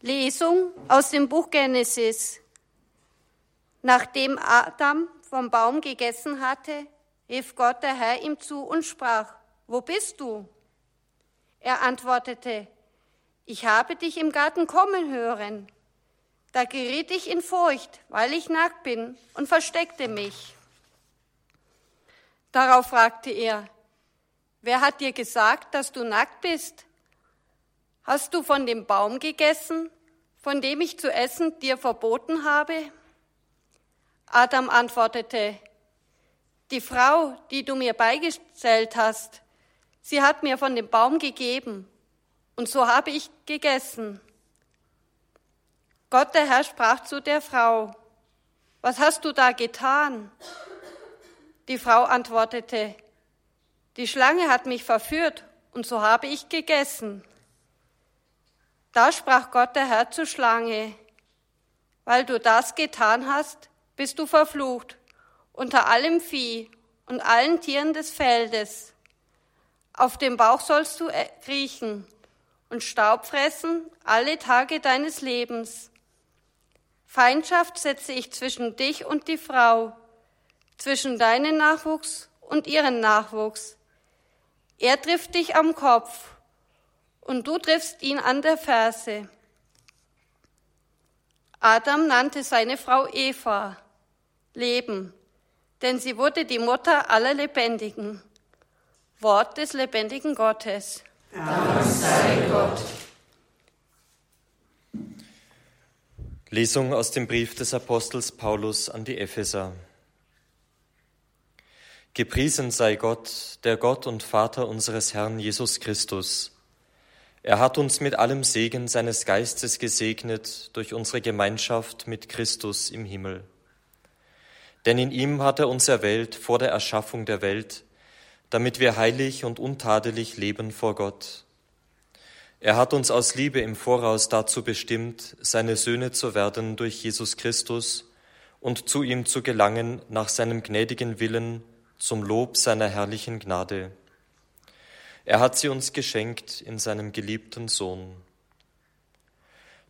Lesung aus dem Buch Genesis. Nachdem Adam vom Baum gegessen hatte, rief Gott der Herr ihm zu und sprach, wo bist du? Er antwortete, ich habe dich im Garten kommen hören. Da geriet ich in Furcht, weil ich nackt bin, und versteckte mich. Darauf fragte er, wer hat dir gesagt, dass du nackt bist? Hast du von dem Baum gegessen, von dem ich zu essen dir verboten habe? Adam antwortete, die Frau, die du mir beigestellt hast, sie hat mir von dem Baum gegeben, und so habe ich gegessen. Gott der Herr sprach zu der Frau, was hast du da getan? Die Frau antwortete, die Schlange hat mich verführt, und so habe ich gegessen. Da sprach Gott der Herr zur Schlange, weil du das getan hast, bist du verflucht unter allem Vieh und allen Tieren des Feldes. Auf dem Bauch sollst du äh, kriechen und Staub fressen alle Tage deines Lebens. Feindschaft setze ich zwischen dich und die Frau, zwischen deinen Nachwuchs und ihren Nachwuchs. Er trifft dich am Kopf und du triffst ihn an der Ferse. Adam nannte seine Frau Eva Leben, denn sie wurde die Mutter aller Lebendigen. Wort des lebendigen Gottes. Dank sei Gott. Lesung aus dem Brief des Apostels Paulus an die Epheser. Gepriesen sei Gott, der Gott und Vater unseres Herrn Jesus Christus er hat uns mit allem Segen seines Geistes gesegnet durch unsere Gemeinschaft mit Christus im Himmel. Denn in ihm hat er uns erwählt vor der Erschaffung der Welt, damit wir heilig und untadelig leben vor Gott. Er hat uns aus Liebe im Voraus dazu bestimmt, seine Söhne zu werden durch Jesus Christus und zu ihm zu gelangen nach seinem gnädigen Willen zum Lob seiner herrlichen Gnade. Er hat sie uns geschenkt in seinem geliebten Sohn.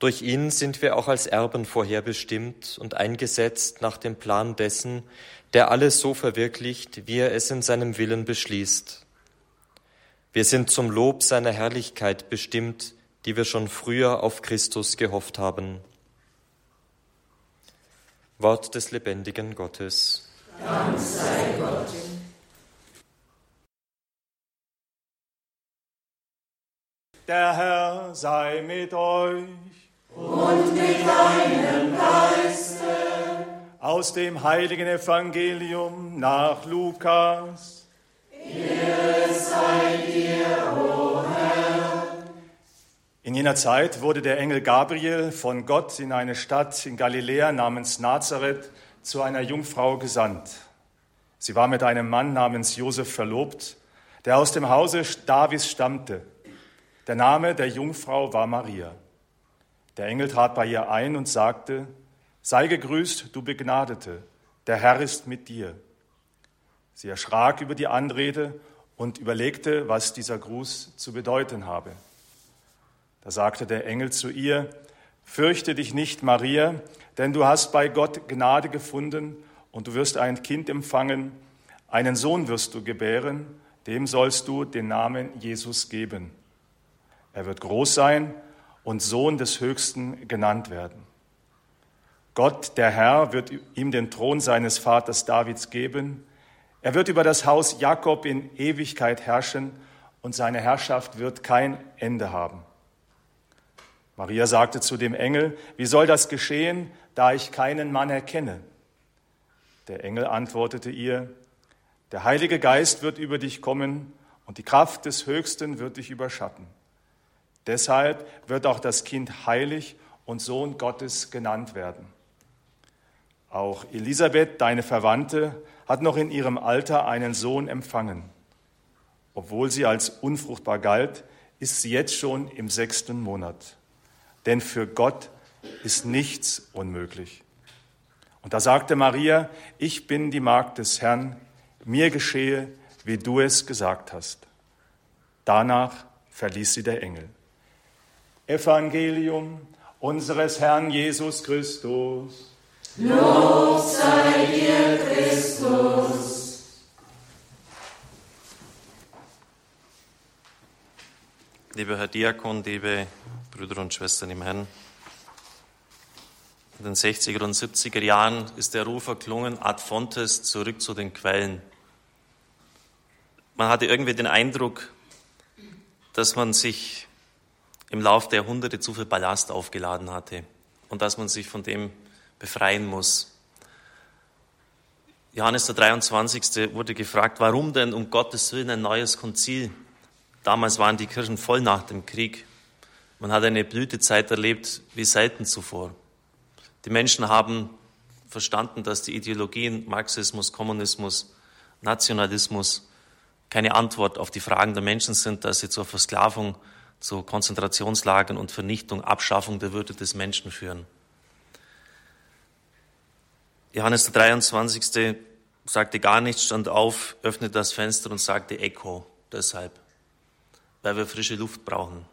Durch ihn sind wir auch als Erben vorherbestimmt und eingesetzt nach dem Plan dessen, der alles so verwirklicht, wie er es in seinem Willen beschließt. Wir sind zum Lob seiner Herrlichkeit bestimmt, die wir schon früher auf Christus gehofft haben. Wort des lebendigen Gottes. Dank sei Gott. Der Herr sei mit euch. Und mit deinem Geiste. Aus dem heiligen Evangelium nach Lukas. Ehre sei dir, o Herr. In jener Zeit wurde der Engel Gabriel von Gott in eine Stadt in Galiläa namens Nazareth zu einer Jungfrau gesandt. Sie war mit einem Mann namens Josef verlobt, der aus dem Hause Davids stammte. Der Name der Jungfrau war Maria. Der Engel trat bei ihr ein und sagte, Sei gegrüßt, du Begnadete, der Herr ist mit dir. Sie erschrak über die Anrede und überlegte, was dieser Gruß zu bedeuten habe. Da sagte der Engel zu ihr, Fürchte dich nicht, Maria, denn du hast bei Gott Gnade gefunden und du wirst ein Kind empfangen, einen Sohn wirst du gebären, dem sollst du den Namen Jesus geben. Er wird groß sein und Sohn des Höchsten genannt werden. Gott, der Herr, wird ihm den Thron seines Vaters Davids geben. Er wird über das Haus Jakob in Ewigkeit herrschen und seine Herrschaft wird kein Ende haben. Maria sagte zu dem Engel, wie soll das geschehen, da ich keinen Mann erkenne? Der Engel antwortete ihr, der Heilige Geist wird über dich kommen und die Kraft des Höchsten wird dich überschatten. Deshalb wird auch das Kind heilig und Sohn Gottes genannt werden. Auch Elisabeth, deine Verwandte, hat noch in ihrem Alter einen Sohn empfangen. Obwohl sie als unfruchtbar galt, ist sie jetzt schon im sechsten Monat. Denn für Gott ist nichts unmöglich. Und da sagte Maria, ich bin die Magd des Herrn, mir geschehe, wie du es gesagt hast. Danach verließ sie der Engel. Evangelium unseres Herrn Jesus Christus. Lob sei dir, Christus. Lieber Herr Diakon, liebe Brüder und Schwestern im Herrn, in den 60er und 70er Jahren ist der Ruf erklungen, ad fontes, zurück zu den Quellen. Man hatte irgendwie den Eindruck, dass man sich im Lauf der Jahrhunderte zu viel Ballast aufgeladen hatte und dass man sich von dem befreien muss. Johannes der 23. wurde gefragt, warum denn um Gottes Willen ein neues Konzil? Damals waren die Kirchen voll nach dem Krieg. Man hat eine Blütezeit erlebt wie selten zuvor. Die Menschen haben verstanden, dass die Ideologien Marxismus, Kommunismus, Nationalismus keine Antwort auf die Fragen der Menschen sind, dass sie zur Versklavung, zu Konzentrationslagern und Vernichtung, Abschaffung der Würde des Menschen führen. Johannes der 23. sagte gar nichts, stand auf, öffnete das Fenster und sagte Echo, deshalb, weil wir frische Luft brauchen.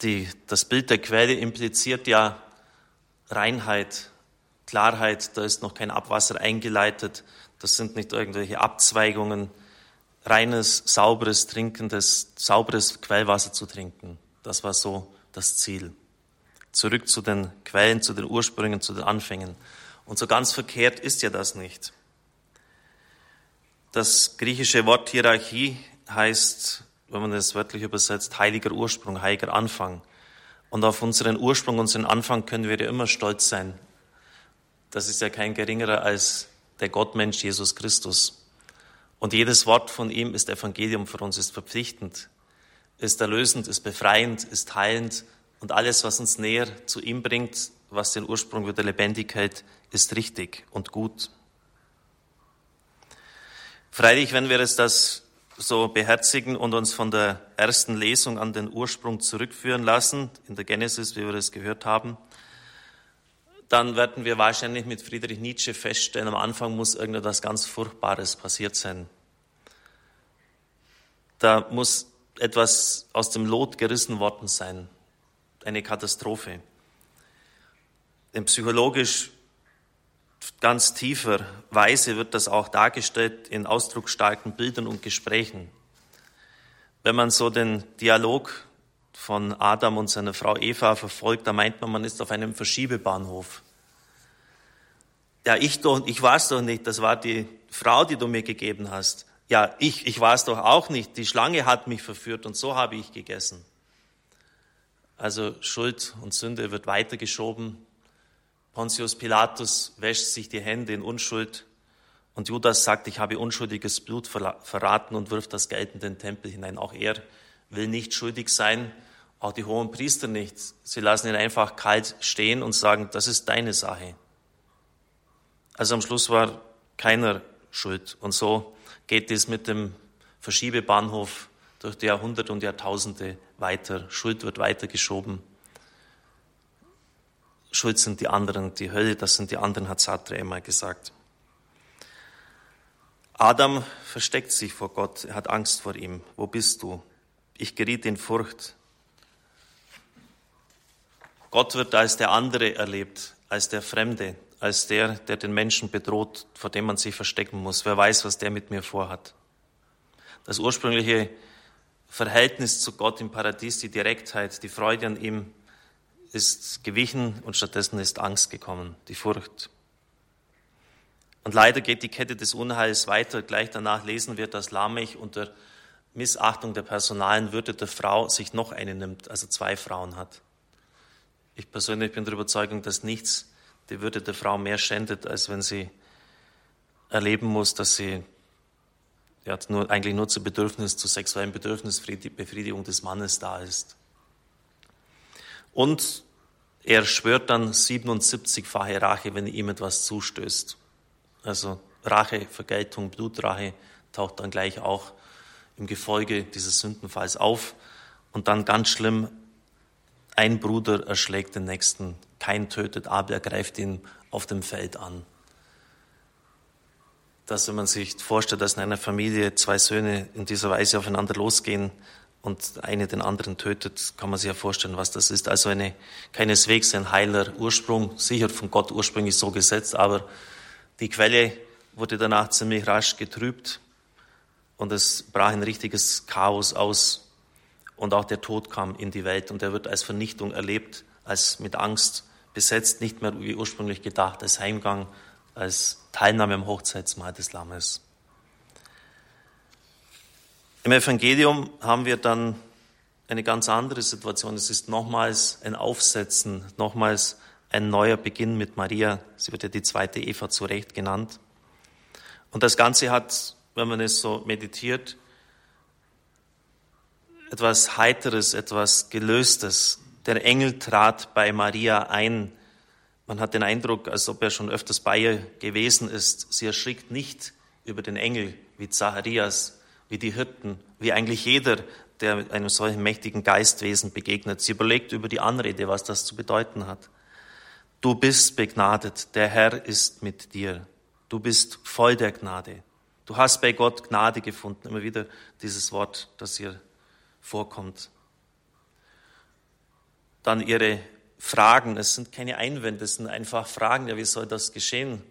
Die, das Bild der Quelle impliziert ja Reinheit, Klarheit, da ist noch kein Abwasser eingeleitet, das sind nicht irgendwelche Abzweigungen, reines, sauberes, trinkendes, sauberes Quellwasser zu trinken. Das war so das Ziel. Zurück zu den Quellen, zu den Ursprüngen, zu den Anfängen. Und so ganz verkehrt ist ja das nicht. Das griechische Wort Hierarchie heißt wenn man das wörtlich übersetzt, heiliger Ursprung, heiliger Anfang. Und auf unseren Ursprung, unseren Anfang können wir ja immer stolz sein. Das ist ja kein geringerer als der Gottmensch Jesus Christus. Und jedes Wort von ihm ist Evangelium für uns, ist verpflichtend, ist erlösend, ist befreiend, ist heilend. Und alles, was uns näher zu ihm bringt, was den Ursprung wieder lebendig hält, ist richtig und gut. Freilich, wenn wir es das so beherzigen und uns von der ersten Lesung an den Ursprung zurückführen lassen, in der Genesis, wie wir das gehört haben, dann werden wir wahrscheinlich mit Friedrich Nietzsche feststellen, am Anfang muss irgendetwas ganz Furchtbares passiert sein. Da muss etwas aus dem Lot gerissen worden sein, eine Katastrophe. Denn psychologisch ganz tiefer Weise wird das auch dargestellt in ausdrucksstarken Bildern und Gesprächen. Wenn man so den Dialog von Adam und seiner Frau Eva verfolgt, da meint man, man ist auf einem Verschiebebahnhof. Ja, ich doch, ich war es doch nicht, das war die Frau, die du mir gegeben hast. Ja, ich, ich war es doch auch nicht, die Schlange hat mich verführt und so habe ich gegessen. Also Schuld und Sünde wird weitergeschoben Pontius Pilatus wäscht sich die Hände in Unschuld und Judas sagt, ich habe unschuldiges Blut verraten und wirft das Geld in den Tempel hinein. Auch er will nicht schuldig sein, auch die hohen Priester nicht. Sie lassen ihn einfach kalt stehen und sagen, das ist deine Sache. Also am Schluss war keiner schuld. Und so geht es mit dem Verschiebebahnhof durch die Jahrhunderte und Jahrtausende weiter. Schuld wird weitergeschoben. Schuld sind die anderen, die Hölle, das sind die anderen, hat Sartre einmal gesagt. Adam versteckt sich vor Gott, er hat Angst vor ihm. Wo bist du? Ich geriet in Furcht. Gott wird als der andere erlebt, als der Fremde, als der, der den Menschen bedroht, vor dem man sich verstecken muss. Wer weiß, was der mit mir vorhat. Das ursprüngliche Verhältnis zu Gott im Paradies, die Direktheit, die Freude an ihm, ist gewichen und stattdessen ist Angst gekommen, die Furcht. Und leider geht die Kette des Unheils weiter. Gleich danach lesen wir, dass Lamech unter Missachtung der personalen Würde der Frau sich noch eine nimmt, also zwei Frauen hat. Ich persönlich bin der Überzeugung, dass nichts die Würde der Frau mehr schändet, als wenn sie erleben muss, dass sie ja, nur, eigentlich nur zu Bedürfnis, zu sexuellen Bedürfnisbefriedigung des Mannes da ist. Und er schwört dann 77-fache Rache, wenn ihm etwas zustößt. Also Rache, Vergeltung, Blutrache taucht dann gleich auch im Gefolge dieses Sündenfalls auf. Und dann ganz schlimm, ein Bruder erschlägt den nächsten, kein tötet, Abel ergreift ihn auf dem Feld an. Dass, wenn man sich vorstellt, dass in einer Familie zwei Söhne in dieser Weise aufeinander losgehen, und eine den anderen tötet, kann man sich ja vorstellen, was das ist. Also eine, keineswegs ein heiler Ursprung, sicher von Gott ursprünglich so gesetzt, aber die Quelle wurde danach ziemlich rasch getrübt und es brach ein richtiges Chaos aus und auch der Tod kam in die Welt und er wird als Vernichtung erlebt, als mit Angst besetzt, nicht mehr wie ursprünglich gedacht, als Heimgang, als Teilnahme am Hochzeitsmahl des Lammes. Im Evangelium haben wir dann eine ganz andere Situation. Es ist nochmals ein Aufsetzen, nochmals ein neuer Beginn mit Maria. Sie wird ja die zweite Eva zu Recht genannt. Und das Ganze hat, wenn man es so meditiert, etwas Heiteres, etwas Gelöstes. Der Engel trat bei Maria ein. Man hat den Eindruck, als ob er schon öfters bei ihr gewesen ist. Sie erschrickt nicht über den Engel wie Zacharias, wie die Hirten, wie eigentlich jeder, der einem solchen mächtigen Geistwesen begegnet. Sie überlegt über die Anrede, was das zu bedeuten hat. Du bist begnadet, der Herr ist mit dir. Du bist voll der Gnade. Du hast bei Gott Gnade gefunden. Immer wieder dieses Wort, das hier vorkommt. Dann ihre Fragen. Es sind keine Einwände, es sind einfach Fragen. Ja, wie soll das geschehen?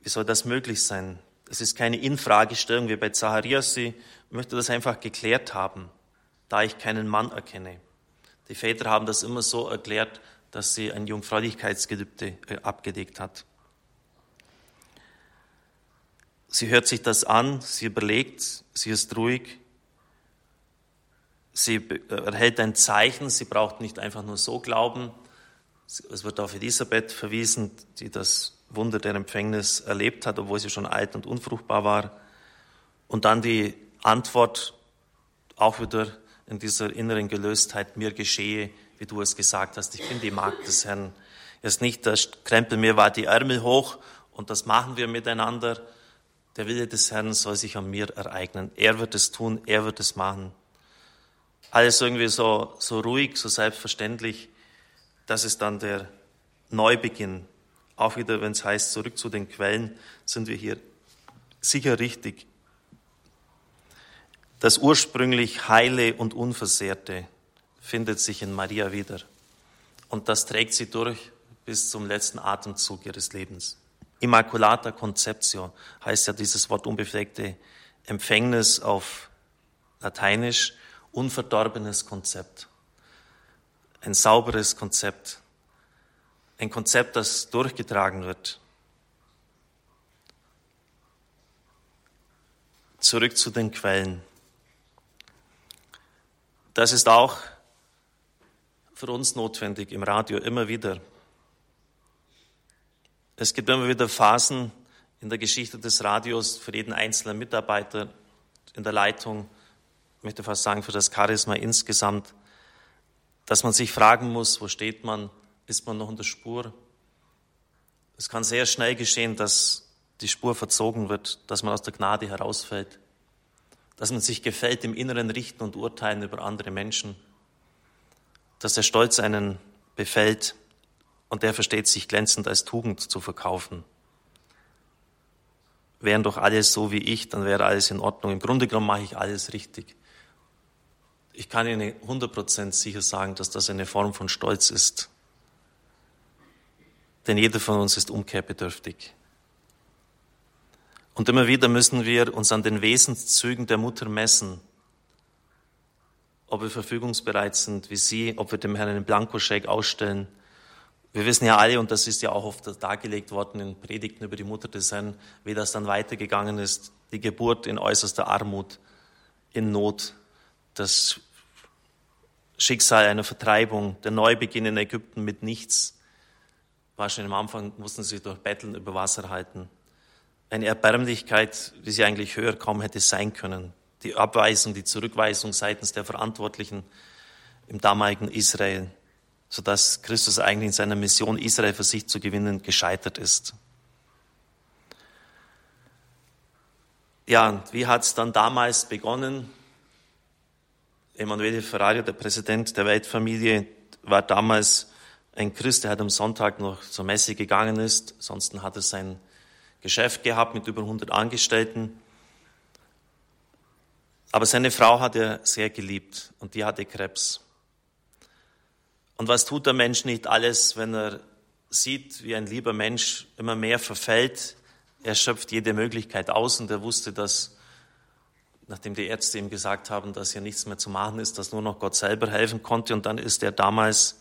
Wie soll das möglich sein? Es ist keine Infragestellung wie bei Zacharias. Sie möchte das einfach geklärt haben, da ich keinen Mann erkenne. Die Väter haben das immer so erklärt, dass sie ein Jungfräulichkeitsgelübde äh, abgedeckt hat. Sie hört sich das an, sie überlegt, sie ist ruhig, sie erhält ein Zeichen, sie braucht nicht einfach nur so glauben. Es wird auf Elisabeth verwiesen, die das Wunder der Empfängnis erlebt hat, obwohl sie schon alt und unfruchtbar war. Und dann die Antwort auch wieder in dieser inneren Gelöstheit, mir geschehe, wie du es gesagt hast, ich bin die Magd des Herrn. Erst nicht, das krempel mir war die Ärmel hoch und das machen wir miteinander. Der Wille des Herrn soll sich an mir ereignen. Er wird es tun, er wird es machen. Alles irgendwie so, so ruhig, so selbstverständlich. Das ist dann der Neubeginn auch wieder, wenn es heißt, zurück zu den Quellen, sind wir hier sicher richtig. Das ursprünglich Heile und Unversehrte findet sich in Maria wieder. Und das trägt sie durch bis zum letzten Atemzug ihres Lebens. Immaculata Conceptio heißt ja dieses Wort unbefleckte Empfängnis auf Lateinisch, unverdorbenes Konzept. Ein sauberes Konzept ein Konzept, das durchgetragen wird. Zurück zu den Quellen. Das ist auch für uns notwendig im Radio immer wieder. Es gibt immer wieder Phasen in der Geschichte des Radios für jeden einzelnen Mitarbeiter in der Leitung, möchte fast sagen für das Charisma insgesamt, dass man sich fragen muss, wo steht man, ist man noch in der Spur. Es kann sehr schnell geschehen, dass die Spur verzogen wird, dass man aus der Gnade herausfällt, dass man sich gefällt im inneren Richten und Urteilen über andere Menschen, dass der Stolz einen befällt und der versteht sich glänzend als Tugend zu verkaufen. Wären doch alles so wie ich, dann wäre alles in Ordnung. Im Grunde genommen mache ich alles richtig. Ich kann Ihnen 100% sicher sagen, dass das eine Form von Stolz ist, denn jeder von uns ist umkehrbedürftig. Und immer wieder müssen wir uns an den Wesenszügen der Mutter messen, ob wir verfügungsbereit sind wie sie, ob wir dem Herrn einen Blankoscheck ausstellen. Wir wissen ja alle, und das ist ja auch oft dargelegt worden in Predigten über die Mutter des Herrn, wie das dann weitergegangen ist. Die Geburt in äußerster Armut, in Not, das Schicksal einer Vertreibung, der Neubeginn in Ägypten mit nichts, Wahrscheinlich am Anfang mussten sie durch Betteln über Wasser halten. Eine Erbärmlichkeit, wie sie eigentlich höher kaum hätte sein können. Die Abweisung, die Zurückweisung seitens der Verantwortlichen im damaligen Israel, sodass Christus eigentlich in seiner Mission, Israel für sich zu gewinnen, gescheitert ist. Ja, wie hat es dann damals begonnen? Emanuele Ferrari, der Präsident der Weltfamilie, war damals ein Christ, der halt am Sonntag noch zur Messe gegangen ist. Ansonsten hat er sein Geschäft gehabt mit über 100 Angestellten. Aber seine Frau hat er sehr geliebt und die hatte Krebs. Und was tut der Mensch nicht alles, wenn er sieht, wie ein lieber Mensch immer mehr verfällt? Er schöpft jede Möglichkeit aus und er wusste, dass, nachdem die Ärzte ihm gesagt haben, dass hier nichts mehr zu machen ist, dass nur noch Gott selber helfen konnte. Und dann ist er damals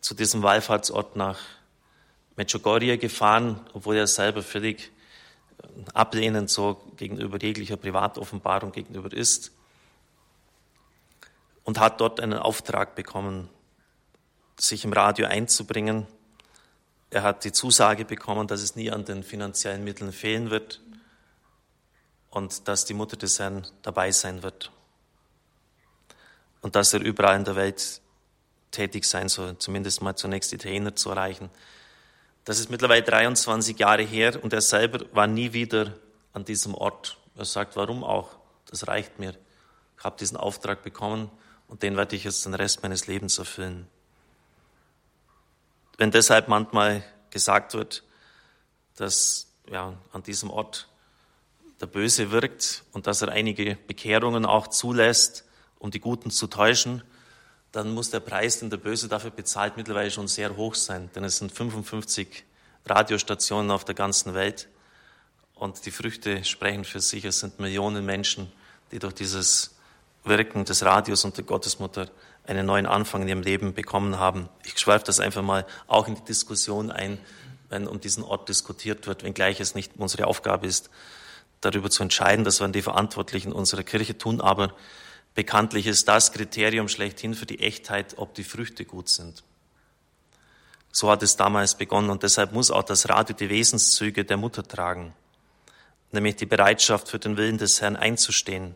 zu diesem Wallfahrtsort nach Medjugorje gefahren, obwohl er selber völlig ablehnend so gegenüber jeglicher Privatoffenbarung gegenüber ist und hat dort einen Auftrag bekommen, sich im Radio einzubringen. Er hat die Zusage bekommen, dass es nie an den finanziellen Mitteln fehlen wird und dass die Mutter des Herrn dabei sein wird und dass er überall in der Welt tätig sein soll, zumindest mal zunächst Italiener zu erreichen. Das ist mittlerweile 23 Jahre her und er selber war nie wieder an diesem Ort. Er sagt, warum auch? Das reicht mir. Ich habe diesen Auftrag bekommen und den werde ich jetzt den Rest meines Lebens erfüllen. Wenn deshalb manchmal gesagt wird, dass ja, an diesem Ort der Böse wirkt und dass er einige Bekehrungen auch zulässt, um die Guten zu täuschen, dann muss der Preis, den der Böse dafür bezahlt, mittlerweile schon sehr hoch sein. Denn es sind 55 Radiostationen auf der ganzen Welt. Und die Früchte sprechen für sich. Es sind Millionen Menschen, die durch dieses Wirken des Radios und der Gottesmutter einen neuen Anfang in ihrem Leben bekommen haben. Ich schweife das einfach mal auch in die Diskussion ein, wenn um diesen Ort diskutiert wird, wenngleich es nicht unsere Aufgabe ist, darüber zu entscheiden. Das werden die Verantwortlichen unserer Kirche tun. Aber Bekanntlich ist das Kriterium schlechthin für die Echtheit, ob die Früchte gut sind. So hat es damals begonnen und deshalb muss auch das Radio die Wesenszüge der Mutter tragen, nämlich die Bereitschaft für den Willen des Herrn einzustehen,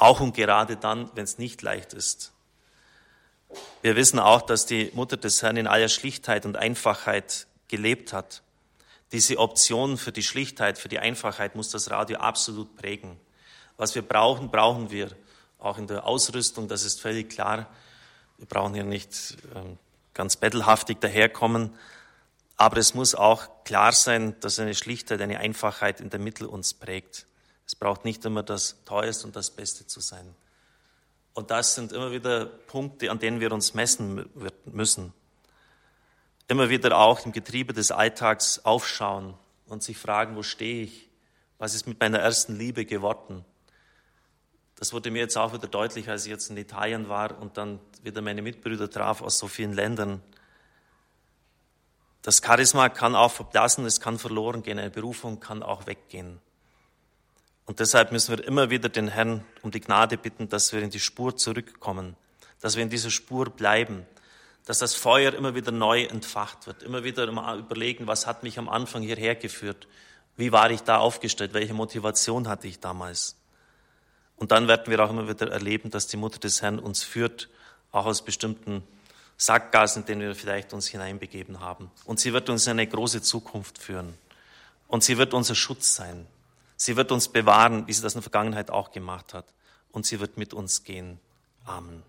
auch und gerade dann, wenn es nicht leicht ist. Wir wissen auch, dass die Mutter des Herrn in aller Schlichtheit und Einfachheit gelebt hat. Diese Option für die Schlichtheit, für die Einfachheit muss das Radio absolut prägen. Was wir brauchen, brauchen wir auch in der Ausrüstung, das ist völlig klar. Wir brauchen hier nicht ähm, ganz bettelhaftig daherkommen, aber es muss auch klar sein, dass eine Schlichtheit, eine Einfachheit in der Mitte uns prägt. Es braucht nicht immer das Teuerste und das Beste zu sein. Und das sind immer wieder Punkte, an denen wir uns messen müssen. Immer wieder auch im Getriebe des Alltags aufschauen und sich fragen, wo stehe ich? Was ist mit meiner ersten Liebe geworden? Das wurde mir jetzt auch wieder deutlich, als ich jetzt in Italien war und dann wieder meine Mitbrüder traf aus so vielen Ländern. Das Charisma kann auch verblassen, es kann verloren gehen, eine Berufung kann auch weggehen. Und deshalb müssen wir immer wieder den Herrn um die Gnade bitten, dass wir in die Spur zurückkommen, dass wir in dieser Spur bleiben, dass das Feuer immer wieder neu entfacht wird, immer wieder überlegen, was hat mich am Anfang hierher geführt, wie war ich da aufgestellt, welche Motivation hatte ich damals. Und dann werden wir auch immer wieder erleben, dass die Mutter des Herrn uns führt, auch aus bestimmten Sackgassen, in denen wir vielleicht uns hineinbegeben haben. Und sie wird uns in eine große Zukunft führen. Und sie wird unser Schutz sein. Sie wird uns bewahren, wie sie das in der Vergangenheit auch gemacht hat. Und sie wird mit uns gehen. Amen.